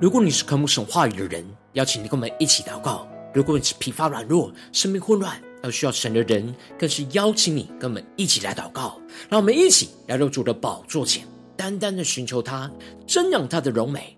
如果你是渴慕神话语的人，邀请你跟我们一起祷告；如果你是疲乏软弱、生命混乱、而需要神的人，更是邀请你跟我们一起来祷告。让我们一起来入主的宝座前，单单的寻求他，瞻仰他的荣美。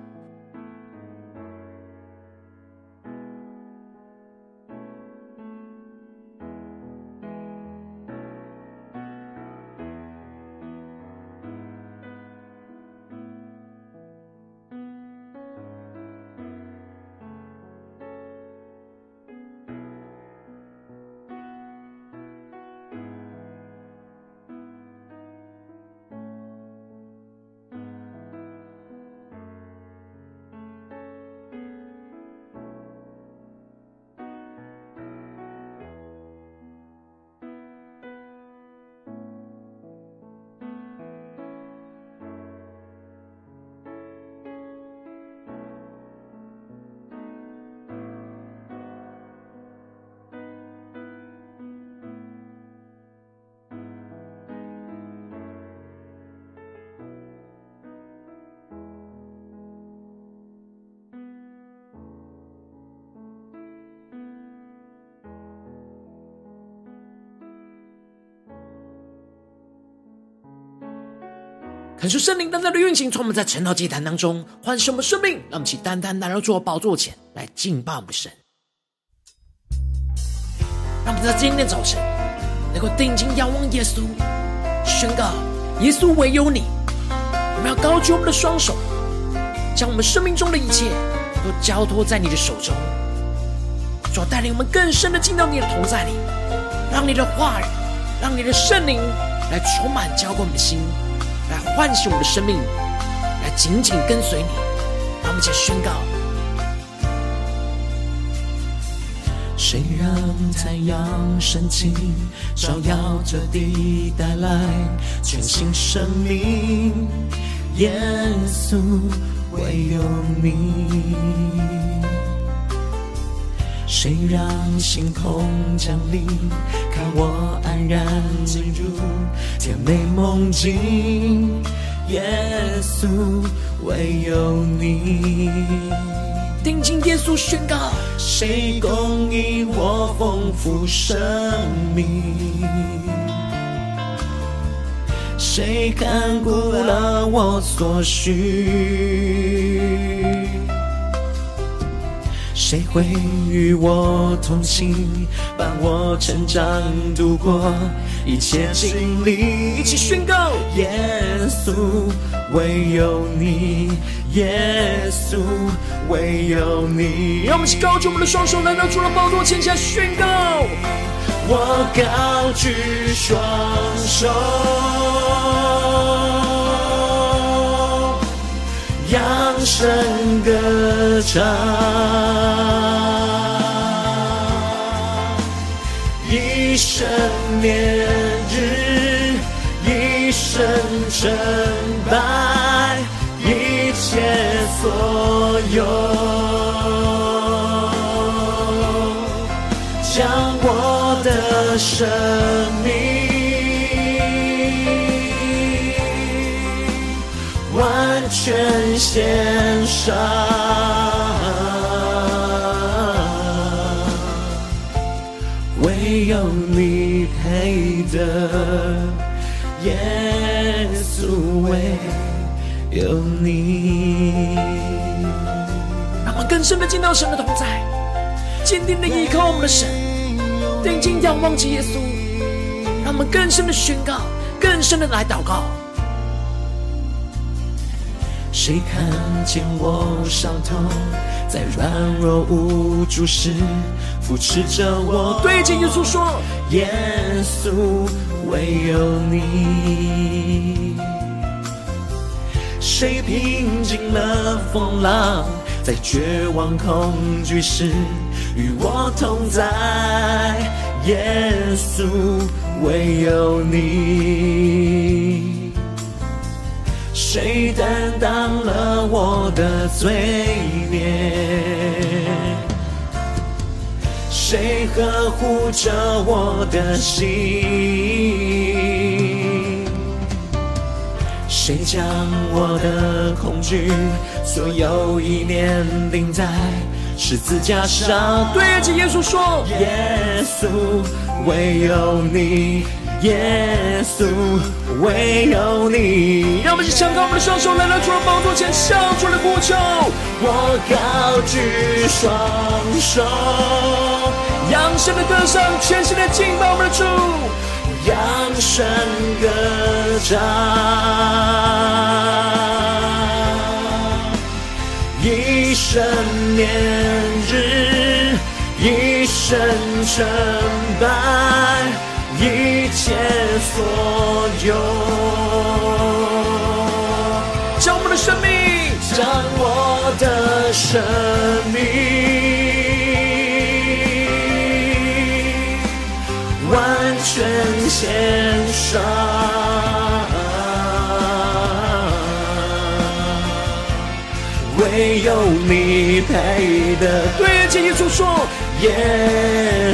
恳求圣灵单单的运行，从我们在晨祷祭坛当中唤醒我们生命，让我们起单单来到主宝座前来敬拜我们的神。让我们在今天早晨能够定睛仰望耶稣，宣告耶稣唯有你。我们要高举我们的双手，将我们生命中的一切都交托在你的手中，主要带领我们更深的进到你的同在里，让你的话语，让你的圣灵来充满浇灌我们的心。唤醒我们的生命，来紧紧跟随你。让我们一起宣告：谁让太阳升起，照耀着地，带来全新生命？耶稣，唯有你。谁让星空降临，看我安然进入甜美梦境？耶稣，唯有你。听清耶稣宣告：谁供应我丰富生命？谁看顾了我所需？谁会与我同行，伴我成长，度过一切经历？一起宣告：耶稣，唯有你；耶稣，唯有你。让我们一起高举我们的双手，来到主的宝座前下宣告：我高举双手。扬声歌唱，一生念日，一生成败，一切所有，将我的生命。全献上，唯有你配得，耶稣，唯有你。让我们更深的进到神的同在，坚定的依靠我们的神，定睛仰望着耶稣，让我们更深的宣告，更深的来祷告。谁看见我伤痛，在软弱无助时扶持着我？对着耶稣说：耶稣，唯有你。谁平静了风浪，在绝望恐惧时与我同在？耶稣，唯有你。谁担当了我的罪孽？谁呵护着我的心？谁将我的恐惧所有意念钉在十字架上？对着耶稣说：耶稣，唯有你。耶稣，唯有你。让我们一起敞开我们的双手，来到主的宝座前，向主来呼求。我高举双手，扬声的歌声，全心的敬拜我们的主，扬声歌唱，一生念日，一生称拜。一切所有，将我们的生命，将我的生命完全献上，唯有你配得。对着耶稣说，耶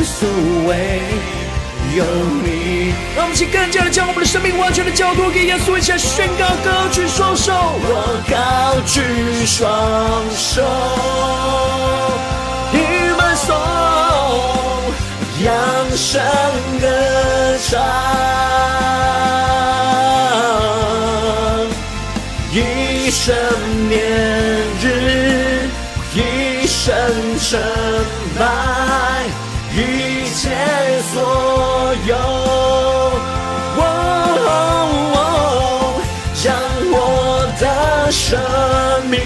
稣为。有你，让我们一起更加的将我们的生命完全的交托给耶稣，一起来宣告，高举双手，我高举双手，与满颂，扬声歌唱，一生念日，一生称拜，一切所。生命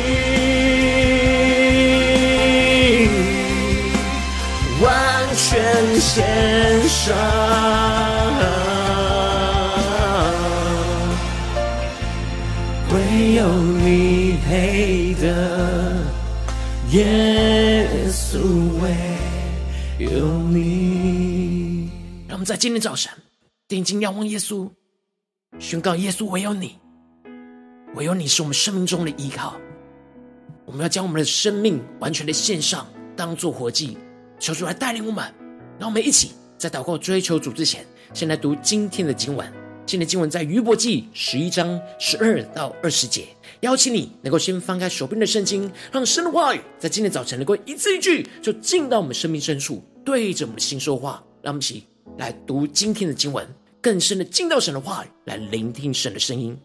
完全献上，唯有你配得，耶稣，唯有你。让我们在今天早晨，定睛仰望耶稣，宣告耶稣唯有你，唯有你是我们生命中的依靠。我们要将我们的生命完全的献上，当做活祭，求主来带领我们。让我们一起在祷告追求主之前，先来读今天的经文。今天的经文在约伯记十一章十二到二十节。邀请你能够先翻开手边的圣经，让神的话语在今天早晨能够一字一句就进到我们生命深处，对着我们的心说话。让我们一起。来读今天的经文，更深的进到神的话语，来聆听神的声音。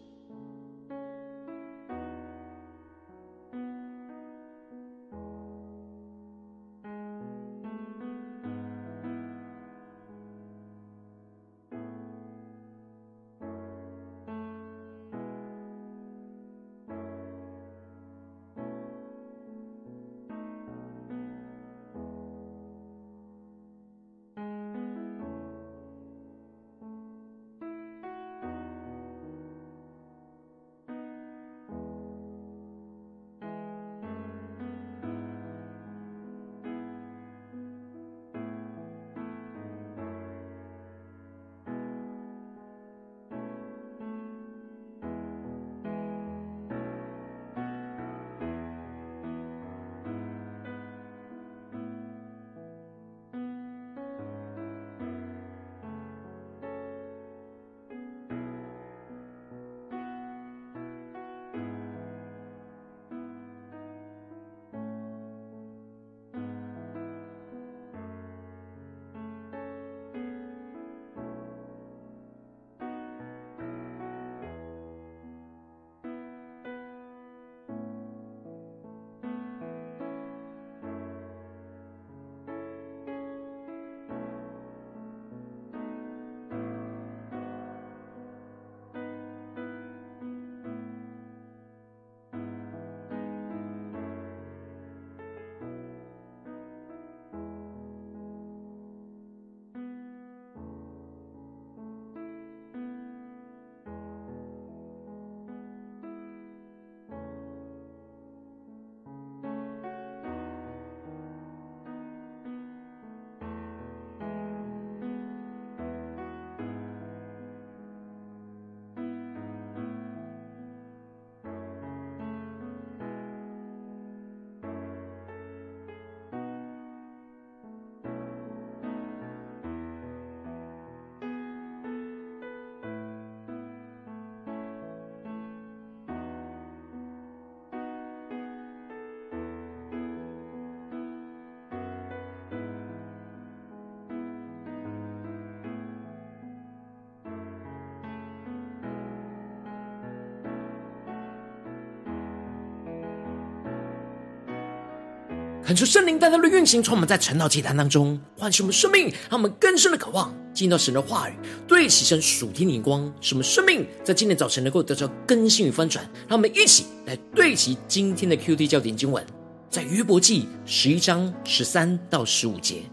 恳求圣灵带他的运行，从我们在晨祷祭坛当中唤醒我们生命，让我们更深的渴望进到神的话语，对齐神属天的眼光，使我们生命在今天早晨能够得到更新与翻转。让我们一起来对齐今天的 QT 焦点经文，在约伯记十一章十三到十五节：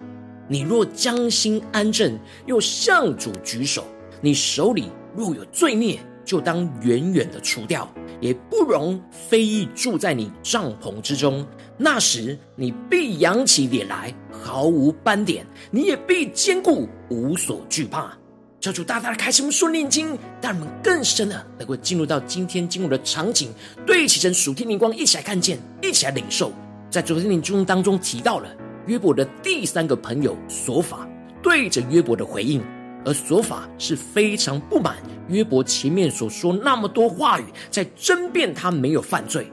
你若将心安正，又向主举手，你手里若有罪孽，就当远远的除掉，也不容非议住在你帐篷之中。那时，你必扬起脸来，毫无斑点；你也必坚固，无所惧怕。求主大大的开启我们属灵眼睛，让我们更深的能够进入到今天经文的场景，对齐神属天灵光，一起来看见，一起来领受。在昨天的经当中提到了约伯的第三个朋友索法对着约伯的回应，而索法是非常不满约伯前面所说那么多话语，在争辩他没有犯罪。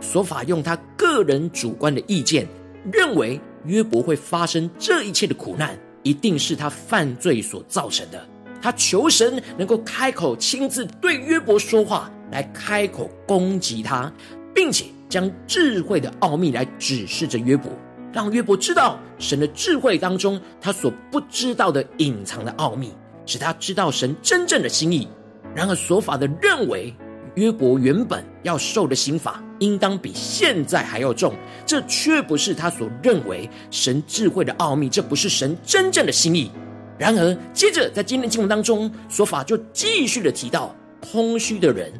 索法用他个人主观的意见，认为约伯会发生这一切的苦难，一定是他犯罪所造成的。他求神能够开口亲自对约伯说话，来开口攻击他，并且将智慧的奥秘来指示着约伯，让约伯知道神的智慧当中他所不知道的隐藏的奥秘，使他知道神真正的心意。然而所法的认为。约伯原本要受的刑罚，应当比现在还要重，这却不是他所认为神智慧的奥秘，这不是神真正的心意。然而，接着在今天经文当中，所法就继续的提到，空虚的人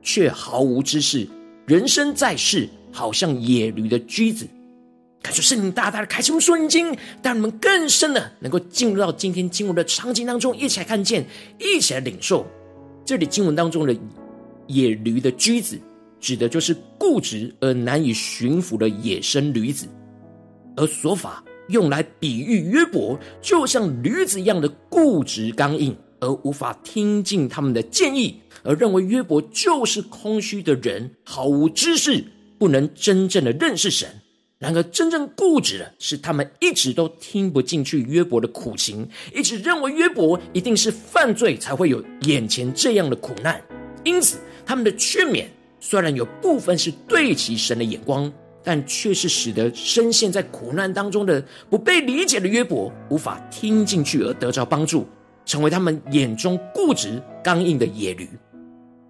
却毫无知识，人生在世，好像野驴的驹子。感受圣灵大大的开启我们属灵眼睛，让我们更深的能够进入到今天经文的场景当中，一起来看见，一起来领受这里经文当中的。野驴的駒子，指的就是固执而难以驯服的野生驴子，而琐法用来比喻约伯，就像驴子一样的固执刚硬，而无法听进他们的建议，而认为约伯就是空虚的人，毫无知识，不能真正的认识神。然而，真正固执的是他们一直都听不进去约伯的苦情，一直认为约伯一定是犯罪才会有眼前这样的苦难，因此。他们的劝勉虽然有部分是对其神的眼光，但却是使得深陷在苦难当中的不被理解的约伯无法听进去而得着帮助，成为他们眼中固执刚硬的野驴。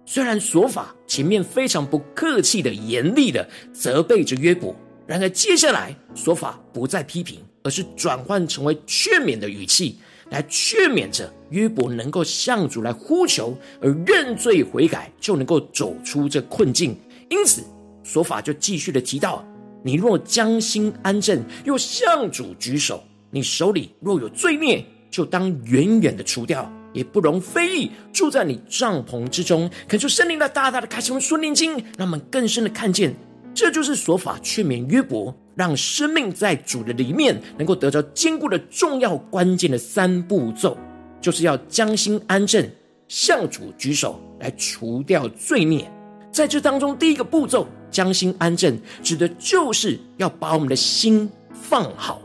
虽然索法前面非常不客气的严厉的责备着约伯，然而接下来琐法不再批评，而是转换成为劝勉的语气。来劝勉着约伯能够向主来呼求，而认罪悔改，就能够走出这困境。因此，琐法就继续的提到：你若将心安正，又向主举手，你手里若有罪孽，就当远远的除掉，也不容非议住在你帐篷之中。恳求圣灵来大大的开启我们属灵眼睛，让我们更深的看见，这就是琐法劝勉约伯。让生命在主的里面能够得着坚固的重要关键的三步骤，就是要将心安正，向主举手来除掉罪孽。在这当中，第一个步骤将心安正，指的就是要把我们的心放好。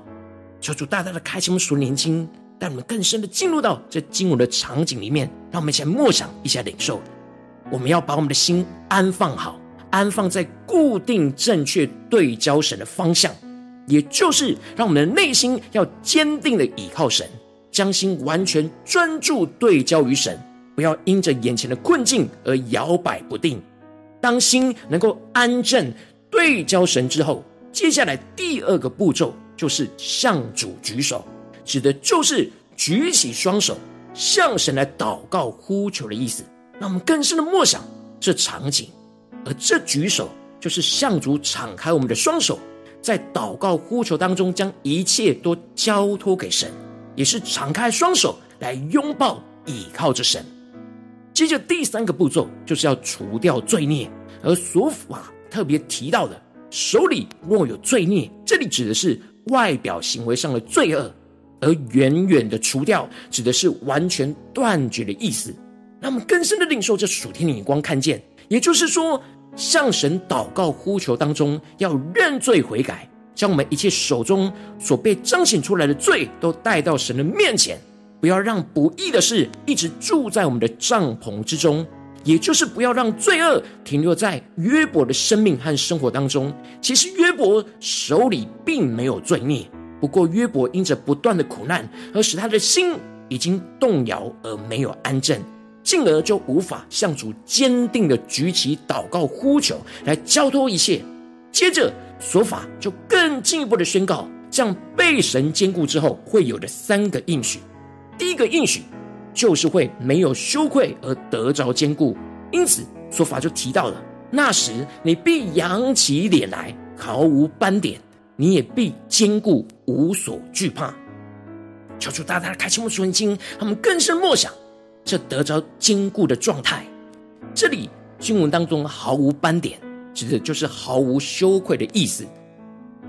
求主大大的开启我们属灵眼睛，带我们更深的进入到这经文的场景里面，让我们一起来默想，一下领受。我们要把我们的心安放好。安放在固定正确对焦神的方向，也就是让我们的内心要坚定的倚靠神，将心完全专注对焦于神，不要因着眼前的困境而摇摆不定。当心能够安正对焦神之后，接下来第二个步骤就是向主举手，指的就是举起双手向神来祷告呼求的意思。让我们更深的默想这场景。而这举手，就是向主敞开我们的双手，在祷告呼求当中，将一切都交托给神，也是敞开双手来拥抱、倚靠着神。接着第三个步骤，就是要除掉罪孽。而琐法特别提到的，手里若有罪孽，这里指的是外表行为上的罪恶；而远远的除掉，指的是完全断绝的意思。那我们更深的领受这属天的眼光，看见，也就是说。向神祷告呼求当中，要认罪悔改，将我们一切手中所被彰显出来的罪都带到神的面前，不要让不义的事一直住在我们的帐篷之中。也就是不要让罪恶停留在约伯的生命和生活当中。其实约伯手里并没有罪孽，不过约伯因着不断的苦难，而使他的心已经动摇而没有安静，进而就无法向主坚定的举起祷告呼求来交托一切。接着所法就更进一步的宣告，这样被神坚固之后会有的三个应许。第一个应许。就是会没有羞愧而得着坚固，因此说法就提到了，那时你必扬起脸来，毫无斑点；你也必坚固，无所惧怕。求主大大的开启我们属灵经，他们更深默想这得着坚固的状态。这里经文当中毫无斑点，指的就是毫无羞愧的意思。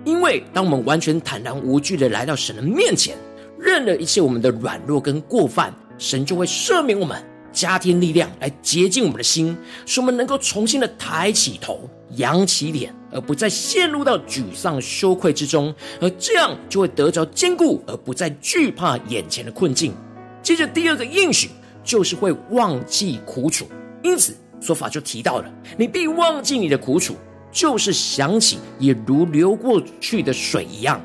因为当我们完全坦然无惧的来到神的面前，认了一切我们的软弱跟过犯。神就会赦免我们，加添力量来洁净我们的心，使我们能够重新的抬起头、扬起脸，而不再陷入到沮丧、羞愧之中。而这样就会得着坚固，而不再惧怕眼前的困境。接着第二个应许就是会忘记苦楚，因此说法就提到了：你必忘记你的苦楚，就是想起也如流过去的水一样。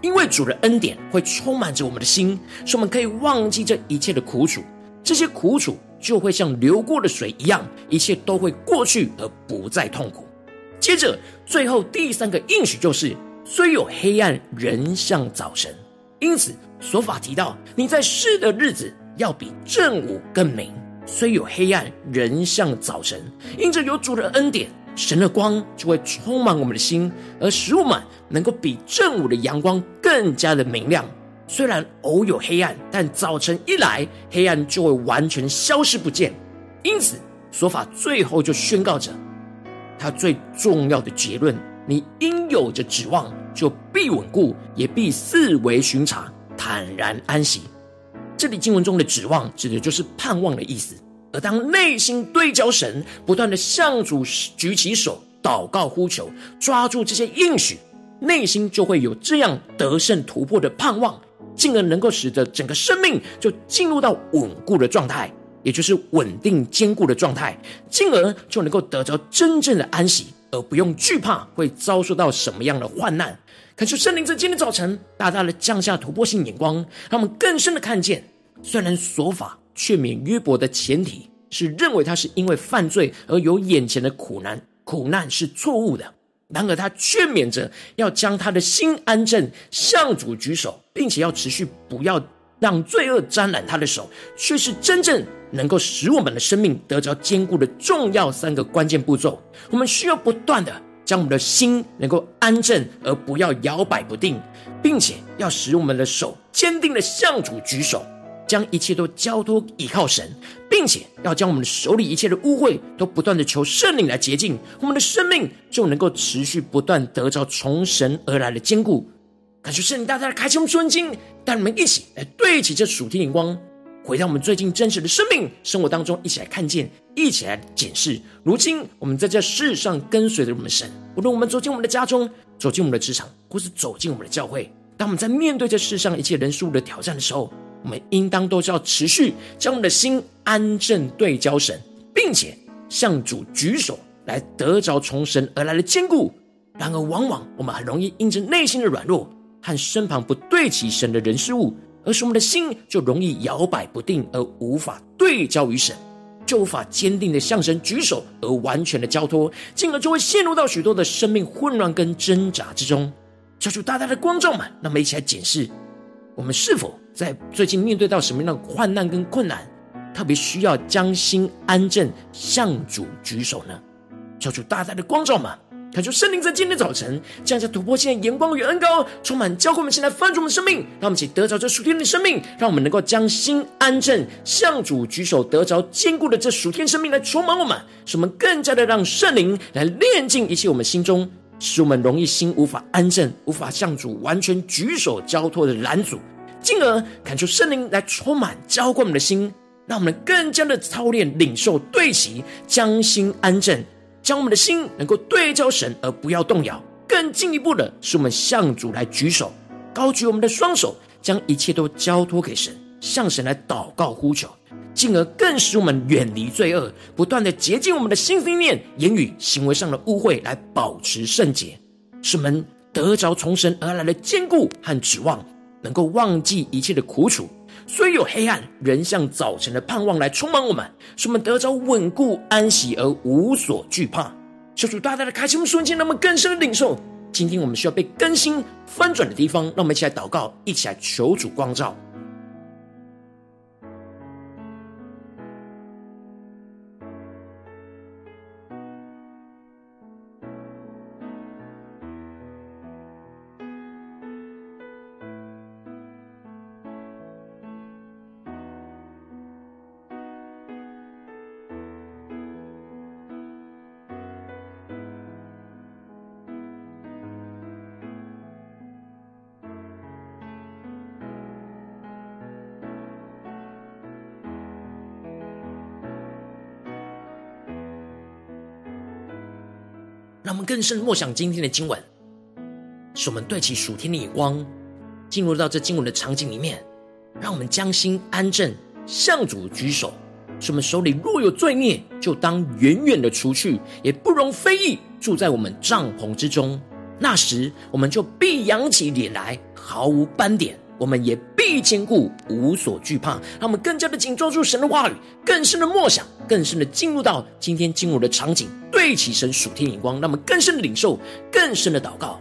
因为主的恩典会充满着我们的心，使我们可以忘记这一切的苦楚，这些苦楚就会像流过的水一样，一切都会过去而不再痛苦。接着，最后第三个应许就是：虽有黑暗，仍像早晨。因此，所法提到你在世的日子要比正午更明；虽有黑暗，仍像早晨。因着有主的恩典。神的光就会充满我们的心，而使我们能够比正午的阳光更加的明亮。虽然偶有黑暗，但早晨一来，黑暗就会完全消失不见。因此，说法最后就宣告着他最重要的结论：你应有着指望，就必稳固，也必四维巡查，坦然安息。这里经文中的指望，指的就是盼望的意思。而当内心对焦神，不断的向主举起手祷告呼求，抓住这些应许，内心就会有这样得胜突破的盼望，进而能够使得整个生命就进入到稳固的状态，也就是稳定坚固的状态，进而就能够得着真正的安息，而不用惧怕会遭受到什么样的患难。恳求圣灵在今天早晨大大的降下突破性眼光，让我们更深的看见，虽然说法。劝勉约伯的前提是认为他是因为犯罪而有眼前的苦难，苦难是错误的。然而他劝勉着要将他的心安正，向主举手，并且要持续不要让罪恶沾染他的手，却是真正能够使我们的生命得着坚固的重要三个关键步骤。我们需要不断的将我们的心能够安正，而不要摇摆不定，并且要使我们的手坚定的向主举手。将一切都交托倚靠神，并且要将我们手里一切的污秽都不断的求圣灵来洁净，我们的生命就能够持续不断得着从神而来的坚固。感谢圣灵大大的开启我们属灵经，带你们一起来对齐这属天眼光，回到我们最近真实的生命生活当中，一起来看见，一起来检视。如今我们在这世上跟随着我们的神，无论我们走进我们的家中，走进我们的职场，或是走进我们的教会，当我们在面对这世上一切人事物的挑战的时候，我们应当都是要持续将我们的心安正对焦神，并且向主举手来得着从神而来的坚固。然而，往往我们很容易因着内心的软弱和身旁不对齐神的人事物，而使我们的心就容易摇摆不定，而无法对焦于神，就无法坚定的向神举手而完全的交托，进而就会陷入到许多的生命混乱跟挣扎之中。求主大大的光照们，那么一起来检视。我们是否在最近面对到什么样的患难跟困难，特别需要将心安正，向主举手呢？求主大大的光照嘛！求主圣灵在今天早晨降下突破性的眼光与恩膏，充满教会我们现在翻转我们生命，让我们一起得着这属天的生命，让我们能够将心安正，向主举手，得着坚固的这属天生命来充满我们，使我们更加的让圣灵来炼净一切我们心中。使我们容易心无法安正，无法向主完全举手交托的拦阻，进而恳求圣灵来充满浇灌我们的心，让我们更加的操练领受对齐，将心安正，将我们的心能够对焦神而不要动摇。更进一步的是，我们向主来举手，高举我们的双手，将一切都交托给神，向神来祷告呼求，进而更使我们远离罪恶，不断的洁净我们的心思念、言语、行为上的污秽，来保持圣洁，使我们得着从神而来的坚固和指望，能够忘记一切的苦楚。虽有黑暗，仍像早晨的盼望来充满我们，使我们得着稳固安息而无所惧怕。求主大大的开启我们瞬间，让我们更深的领受。今天我们需要被更新翻转的地方，让我们一起来祷告，一起来求主光照。更深默想今天的经文，使我们对齐属天的眼光，进入到这经文的场景里面，让我们将心安正，向主举手。使我们手里若有罪孽，就当远远的除去，也不容非议住在我们帐篷之中。那时，我们就必扬起脸来，毫无斑点。我们也必坚固，无所惧怕。让我们更加的紧抓住神的话语，更深的默想，更深的进入到今天进入的场景，对齐神属天眼光，那么更深的领受，更深的祷告。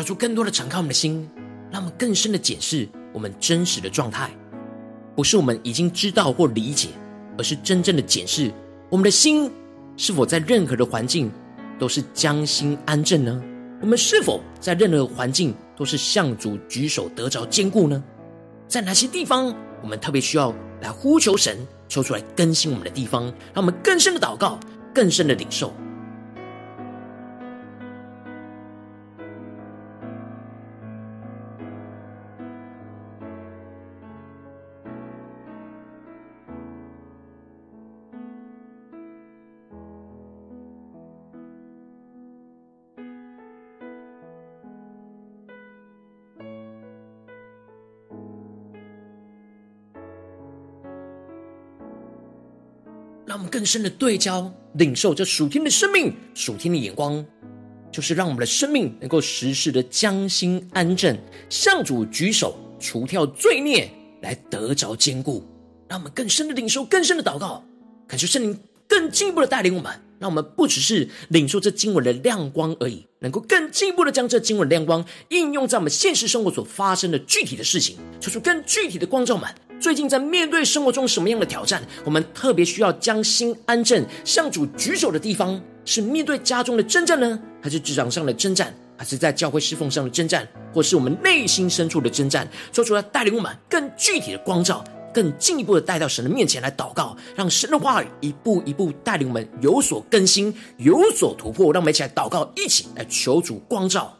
找出更多的敞开我们的心，让我们更深的检视我们真实的状态，不是我们已经知道或理解，而是真正的检视我们的心是否在任何的环境都是将心安正呢？我们是否在任何环境都是向主举手得着坚固呢？在哪些地方我们特别需要来呼求神，抽出来更新我们的地方，让我们更深的祷告，更深的领受。更深的对焦，领受这属天的生命、属天的眼光，就是让我们的生命能够时时的将心安正，向主举手，除掉罪孽，来得着坚固。让我们更深的领受，更深的祷告，感谢圣灵更进一步的带领我们。让我们不只是领受这经文的亮光而已，能够更进一步的将这经文亮光应用在我们现实生活所发生的具体的事情，求出更具体的光照们。最近在面对生活中什么样的挑战？我们特别需要将心安正，向主举手的地方，是面对家中的征战呢，还是职场上的征战，还是在教会侍奉上的征战，或是我们内心深处的征战？说出来带领我们更具体的光照，更进一步的带到神的面前来祷告，让神的话语一步一步带领我们有所更新，有所突破。让我们一起来祷告，一起来求主光照。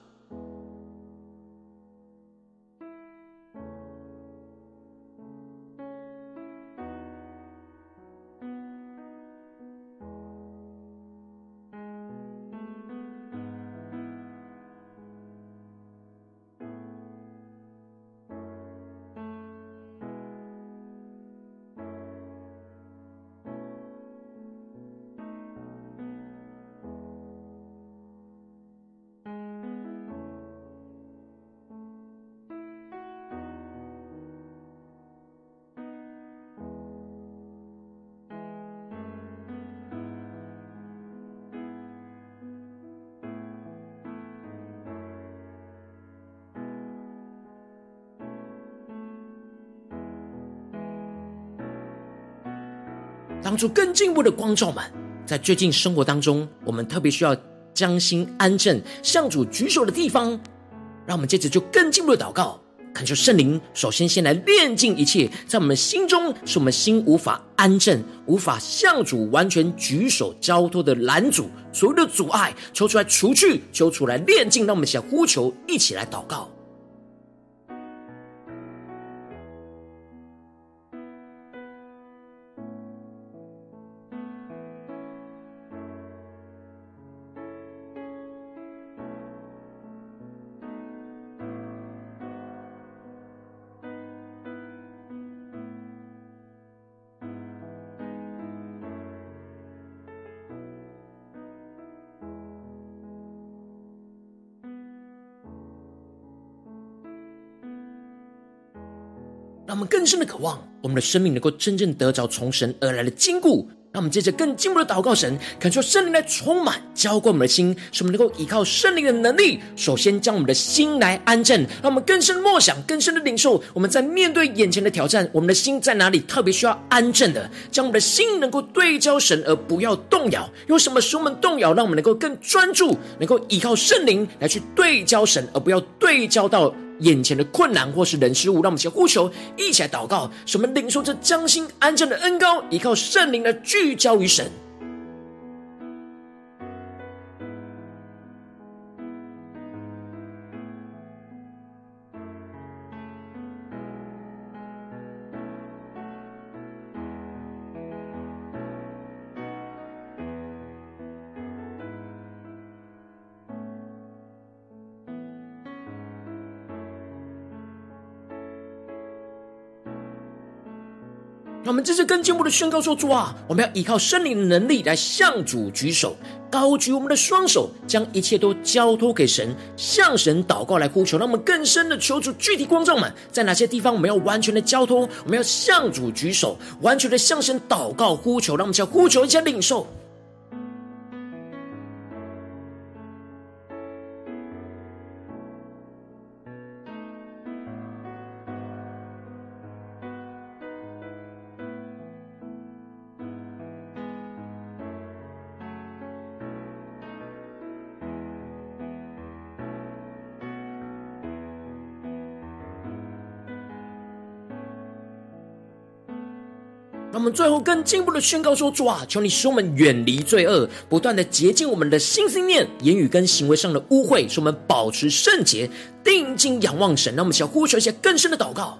当初更进一步的光照们，在最近生活当中，我们特别需要将心安正、向主举手的地方，让我们接着就更进一步的祷告，恳求圣灵，首先先来炼净一切，在我们心中，使我们心无法安正，无法向主完全举手交托的拦阻，所有的阻碍，求出来除去，求出来炼净，让我们想呼求，一起来祷告。更深的渴望，我们的生命能够真正得着从神而来的坚固。让我们接着更进步的祷告神，恳求圣灵来充满、浇灌我们的心，使我们能够依靠圣灵的能力，首先将我们的心来安正。让我们更深的默想、更深的领受。我们在面对眼前的挑战，我们的心在哪里特别需要安正的？将我们的心能够对焦神，而不要动摇。有什么使我们动摇？让我们能够更专注，能够依靠圣灵来去对焦神，而不要对焦到。眼前的困难或是人事物，让我们先呼求，一起来祷告，什么领受这将心安正的恩高，依靠圣灵来聚焦于神。这是更进一步的宣告说：主啊，我们要依靠圣灵的能力来向主举手，高举我们的双手，将一切都交托给神，向神祷告来呼求。让我们更深的求主具体光照们，在哪些地方我们要完全的交托，我们要向主举手，完全的向神祷告呼求。让我们先呼求一下领受。那我们最后更进一步的宣告说：主啊，求你使我们远离罪恶，不断的洁净我们的心思念、言语跟行为上的污秽，使我们保持圣洁，定睛仰望神。让我们想呼求一些更深的祷告。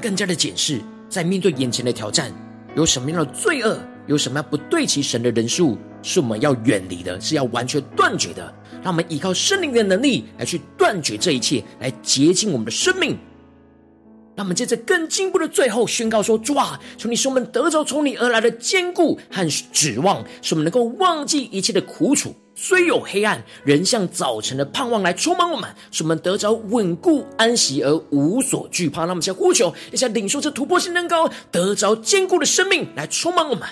更加的检视，在面对眼前的挑战，有什么样的罪恶，有什么样不对齐神的人数，是我们要远离的，是要完全断绝的。让我们依靠圣灵的能力来去断绝这一切，来洁净我们的生命。他们接着更进一步的最后宣告说：主啊，求你使我们得着从你而来的坚固和指望，使我们能够忘记一切的苦楚。虽有黑暗，仍像早晨的盼望来充满我们，使我们得着稳固安息而无所惧怕。让我们先呼求，一下领受这突破性能高，得着坚固的生命来充满我们。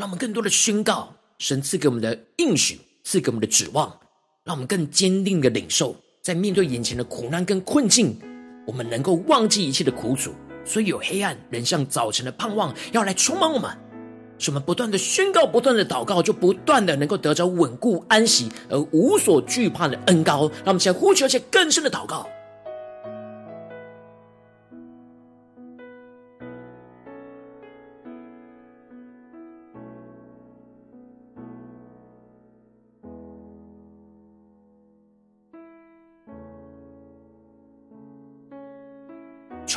让我们更多的宣告神赐给我们的应许，赐给我们的指望。让我们更坚定的领受，在面对眼前的苦难跟困境，我们能够忘记一切的苦楚，所以有黑暗，仍像早晨的盼望要来充满我们。使我们不断的宣告，不断的祷告，就不断的能够得着稳固安息而无所惧怕的恩膏。让我们先呼求一些更深的祷告。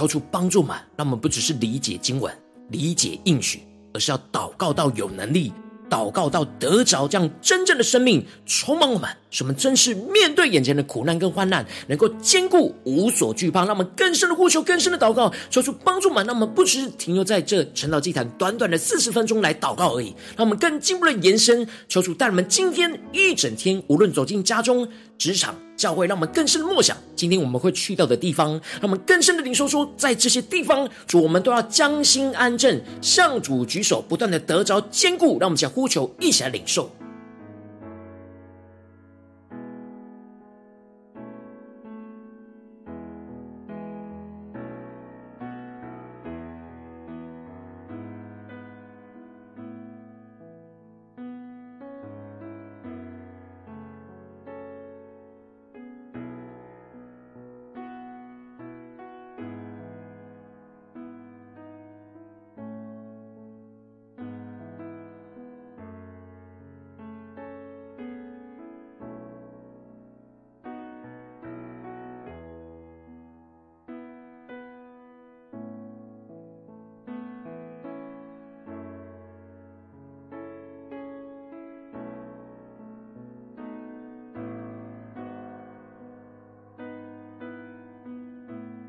求主帮助们，让我们不只是理解经文、理解应许，而是要祷告到有能力，祷告到得着这样真正的生命充满我们，使我们真是面对眼前的苦难跟患难，能够坚固无所惧怕。让我们更深的呼求，更深的祷告，求主帮助们。让我们不只是停留在这晨祷祭坛短短的四十分钟来祷告而已，让我们更进一步的延伸。求主带我们今天一整天，无论走进家中、职场、教会，让我们更深的默想今天我们会去到的地方，让我们更深的领受说，在这些地方，主我们都要将心安正，向主举手，不断的得着坚固。让我们想呼求，一起来领受。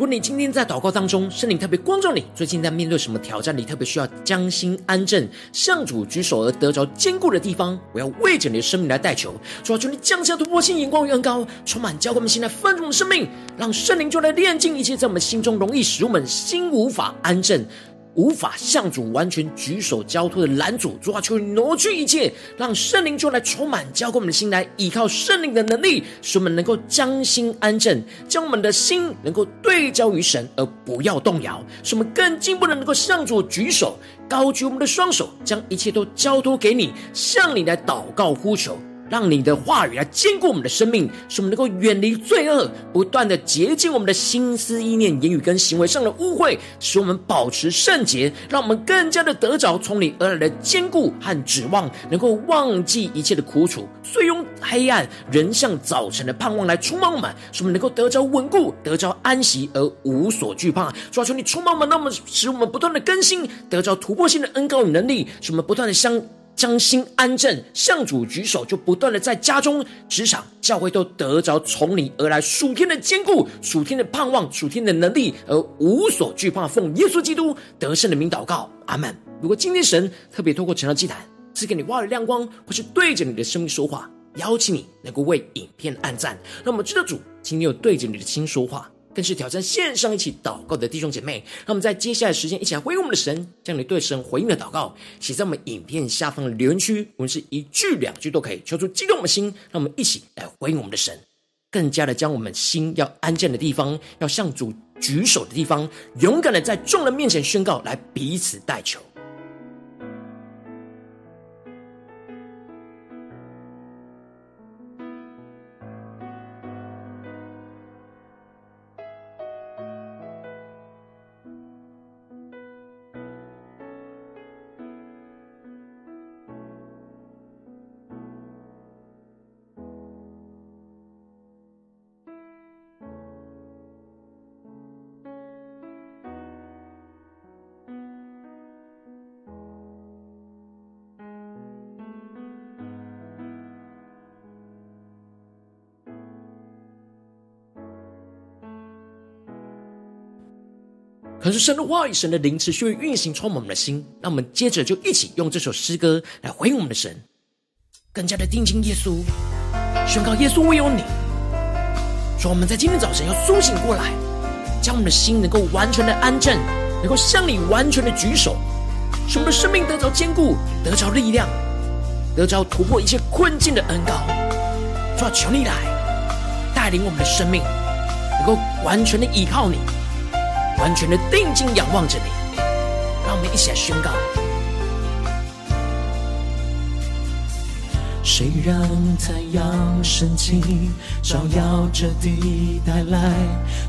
如果你今天在祷告当中，圣灵特别光照你，最近在面对什么挑战？你特别需要将心安正，向主举手而得着坚固的地方。我要为着你的生命来代求，主啊，求你降下突破性眼光与恩膏，充满教灌我们心来丰盛的生命，让圣灵就来炼净一切在我们心中容易使我们心无法安正。无法向主完全举手交托的拦阻，主啊，求你挪去一切，让圣灵就来充满交给我们的心，来依靠圣灵的能力，使我们能够将心安正，将我们的心能够对焦于神，而不要动摇，使我们更进一步的能够向主举手，高举我们的双手，将一切都交托给你，向你来祷告呼求。让你的话语来坚固我们的生命，使我们能够远离罪恶，不断的洁净我们的心思意念、言语跟行为上的污秽，使我们保持圣洁，让我们更加的得着从你而来的坚固和指望，能够忘记一切的苦楚，遂用黑暗人像早晨的盼望来充满我们，使我们能够得着稳固、得着安息而无所惧怕。主啊，求你充满我们，那么使我们不断的更新，得着突破性的恩膏与能力，使我们不断的相。将心安正，向主举手，就不断的在家中、职场、教会都得着从你而来属天的坚固、属天的盼望、属天的能力，而无所惧怕。奉耶稣基督得胜的名祷告，阿门。如果今天神特别透过晨祷祭坛赐给你话语亮光，或是对着你的生命说话，邀请你能够为影片按赞，让我们知道主今天有对着你的心说话。更是挑战线上一起祷告的弟兄姐妹，让我们在接下来时间一起来回应我们的神，将你对神回应的祷告写在我们影片下方的留言区，我们是一句两句都可以，求出激动我们的心，让我们一起来回应我们的神，更加的将我们心要安静的地方，要向主举手的地方，勇敢的在众人面前宣告，来彼此代求。可是神的话语、神的灵持续运行充满我们的心。那我们接着就一起用这首诗歌来回应我们的神，更加的定睛耶稣，宣告耶稣唯有你。说我们在今天早晨要苏醒过来，将我们的心能够完全的安正，能够向你完全的举手，使我们的生命得着坚固，得着力量，得着突破一切困境的恩膏。主啊，求你来带领我们的生命，能够完全的依靠你。完全的定睛仰望着你，让我们一起来宣告：谁让太阳升起，照耀着地，带来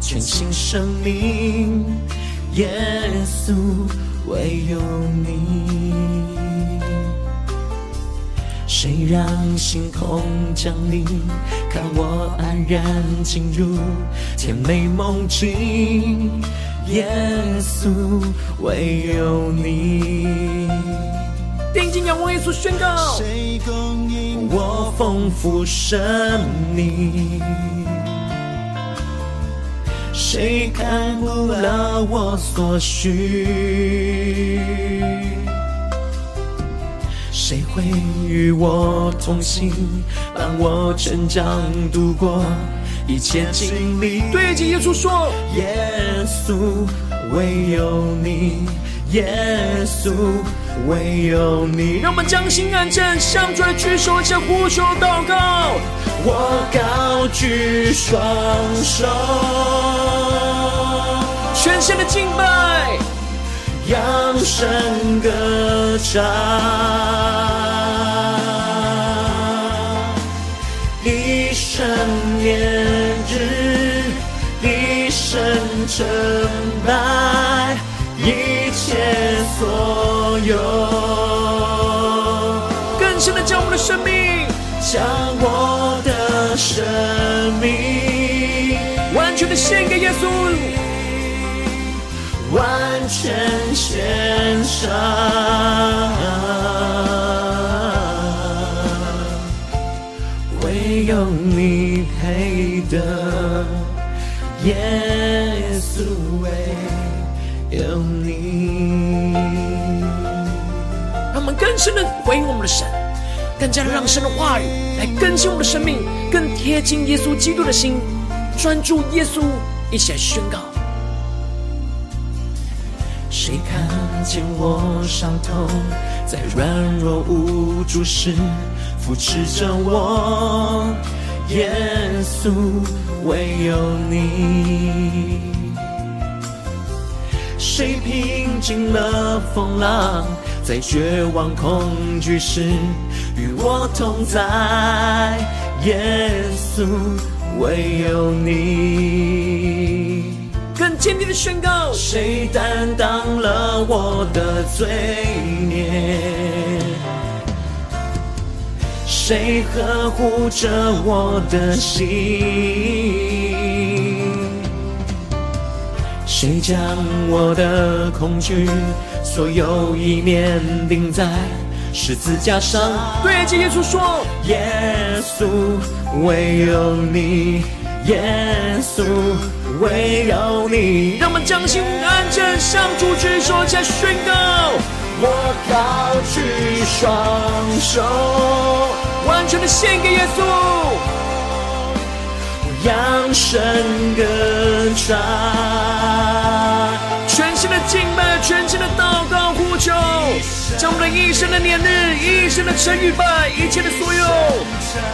全新生命？耶稣，唯有你。谁让星空降临，看我安然进入甜美梦境？耶稣，唯有你。定睛仰望耶稣，宣告：谁供应我丰富生命？谁看顾了我所需？会与我同行，伴我成长，度过一切经历？对着耶稣说：耶稣，唯有你；耶稣，唯有你。让我们将心安正，向主来举手，向呼求祷告。我高举双手，全心的敬拜。扬声歌唱，生念日，一生成败，一切所有，更深的将我们的生命，将我的生命，完全的献给耶稣。完全献上，有你配得，耶稣，唯有你。让我们更深的回应我们的神，更加让神的话语来更新我们的生命，更贴近耶稣基督的心，专注耶稣，一起来宣告。谁看见我伤痛，在软弱无助时扶持着我？耶稣，唯有你。谁平静了风浪，在绝望恐惧时与我同在？耶稣，唯有你。更坚定的宣告：谁担当了我的罪孽？谁呵护着我的心？谁将我的恐惧所有一面钉在十字架上？对着耶稣说：耶稣，唯有你，耶稣。唯有你，让我们将心安正，向主举手，加宣。双手，完全的献给耶稣，我扬声歌唱，全新的敬拜，全新的祷告呼求，将我们的一生的年日，一生的成与败，一切的所有，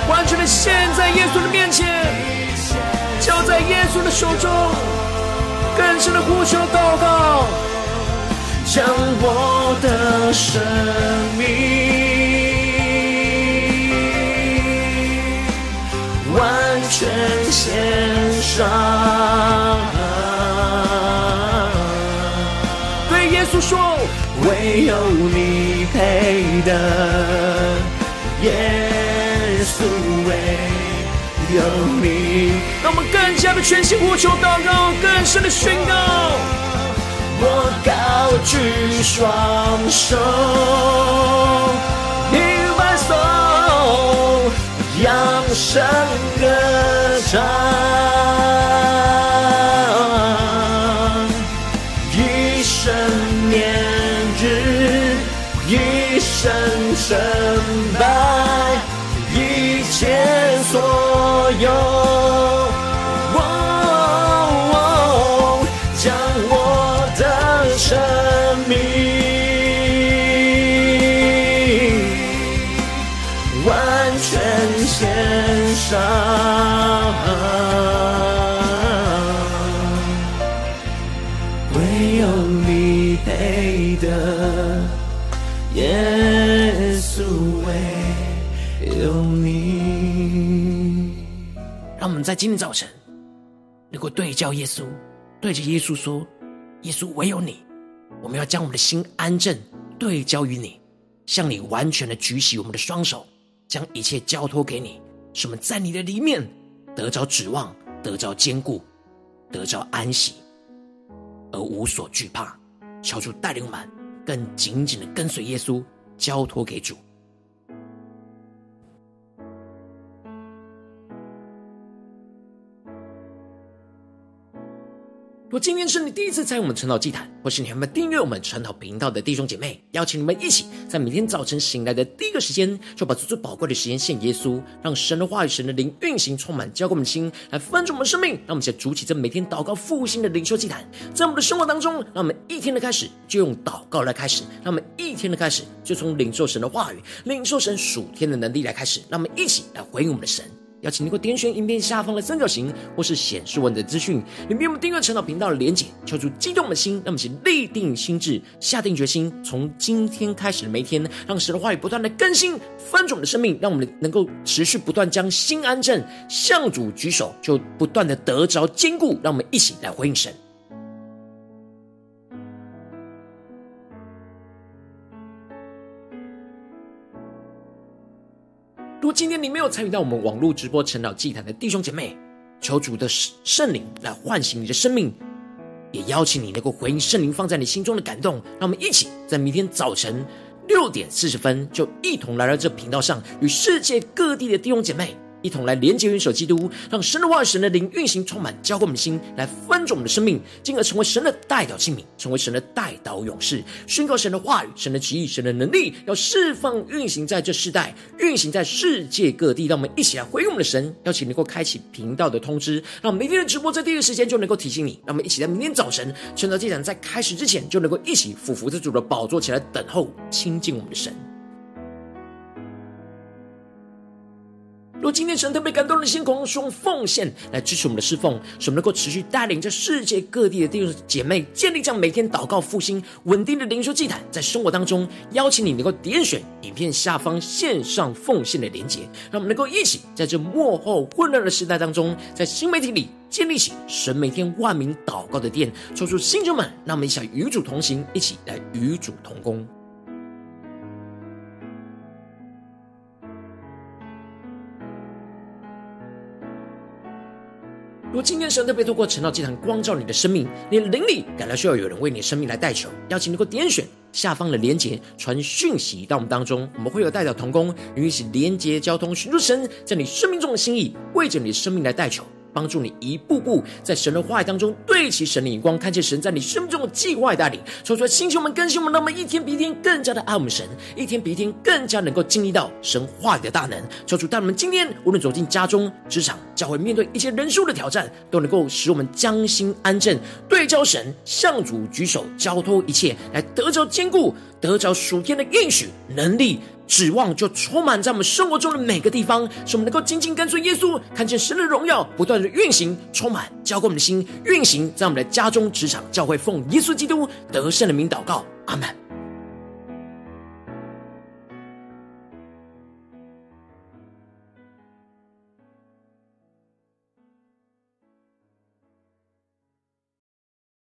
完全的献在耶稣的面前。交在耶稣的手中，更深的呼求祷告，将我的生命完全献上。对耶稣说，唯有你配得，耶稣为。有你，让我们更加的全心呼求祷告，更深的宣告。我高举双手，你放松，扬声歌唱，一生年日，一生成败，一切所有。今天早晨能够对焦耶稣，对着耶稣说：“耶稣，唯有你。”我们要将我们的心安正，对焦于你，向你完全的举起我们的双手，将一切交托给你，使我们在你的里面得着指望，得着坚固，得着安息，而无所惧怕。求主带领我们更紧紧的跟随耶稣，交托给主。如果今天是你第一次参与我们晨祷祭坛，或是你还没有订阅我们晨祷频道的弟兄姐妹，邀请你们一起在每天早晨醒来的第一个时间，就把最最宝贵的时间献耶稣，让神的话语、神的灵运行充满，浇灌我们的心，来分盛我们生命。让我们一起筑起这每天祷告复兴的灵修祭坛，在我们的生活当中，让我们一天的开始就用祷告来开始，让我们一天的开始就从领受神的话语、领受神属天的能力来开始，让我们一起来回应我们的神。邀请你给我点选影片下方的三角形，或是显示文字资讯，里面我们订阅陈老频道的连结，敲出激动的心，那么请立定心智，下定决心，从今天开始的每一天，让神的话语不断的更新翻转我们的生命，让我们能够持续不断将心安正，向主举手，就不断的得着坚固，让我们一起来回应神。如果今天你没有参与到我们网络直播晨祷祭坛的弟兄姐妹，求主的圣灵来唤醒你的生命，也邀请你能够回应圣灵放在你心中的感动。让我们一起在明天早晨六点四十分，就一同来到这频道上，与世界各地的弟兄姐妹。一同来连接、元首基督，让神的话语、神的灵运行充满，浇灌我们的心，来分盛我们的生命，进而成为神的代祷器皿，成为神的代祷勇士，宣告神的话语、神的旨意、神的能力，要释放运行在这世代，运行在世界各地。让我们一起来回应我们的神，邀请能够开启频道的通知，让每天的直播在第一时间就能够提醒你。让我们一起在明天早晨，趁着这场在开始之前，就能够一起俯伏在主的宝座前来等候亲近我们的神。若今天神特别感动的心，空用奉献来支持我们的侍奉，使我们能够持续带领着世界各地的弟兄姐妹建立这样每天祷告复兴稳定的灵修祭坛，在生活当中邀请你能够点选影片下方线上奉献的连结，让我们能够一起在这幕后混乱的时代当中，在新媒体里建立起神每天万名祷告的殿，抽出新球们，让我们一起与主同行，一起来与主同工。如果今天神特别透过陈道祭坛光照你的生命，你的灵里感到需要有人为你的生命来代求，邀请你能够点选下方的连结，传讯息到我们当中，我们会有代表同工，与你一起连结交通，寻求神在你生命中的心意，为着你的生命来代求。帮助你一步步在神的话语当中对齐神的眼光，看见神在你生命中的计划带领，说出来，星球们更新我们，让我们一天比一天更加的爱我们神，一天比一天更加能够经历到神话语的大能。求主带我们今天无论走进家中、职场、教会，面对一些人数的挑战，都能够使我们将心安正，对焦神，向主举手，交托一切，来得着坚固，得着属天的应许能。力。指望就充满在我们生活中的每个地方，使我们能够紧紧跟随耶稣，看见神的荣耀不断的运行，充满浇灌我们的心，运行在我们的家中、职场、教会，奉耶稣基督得胜的名祷告，阿门。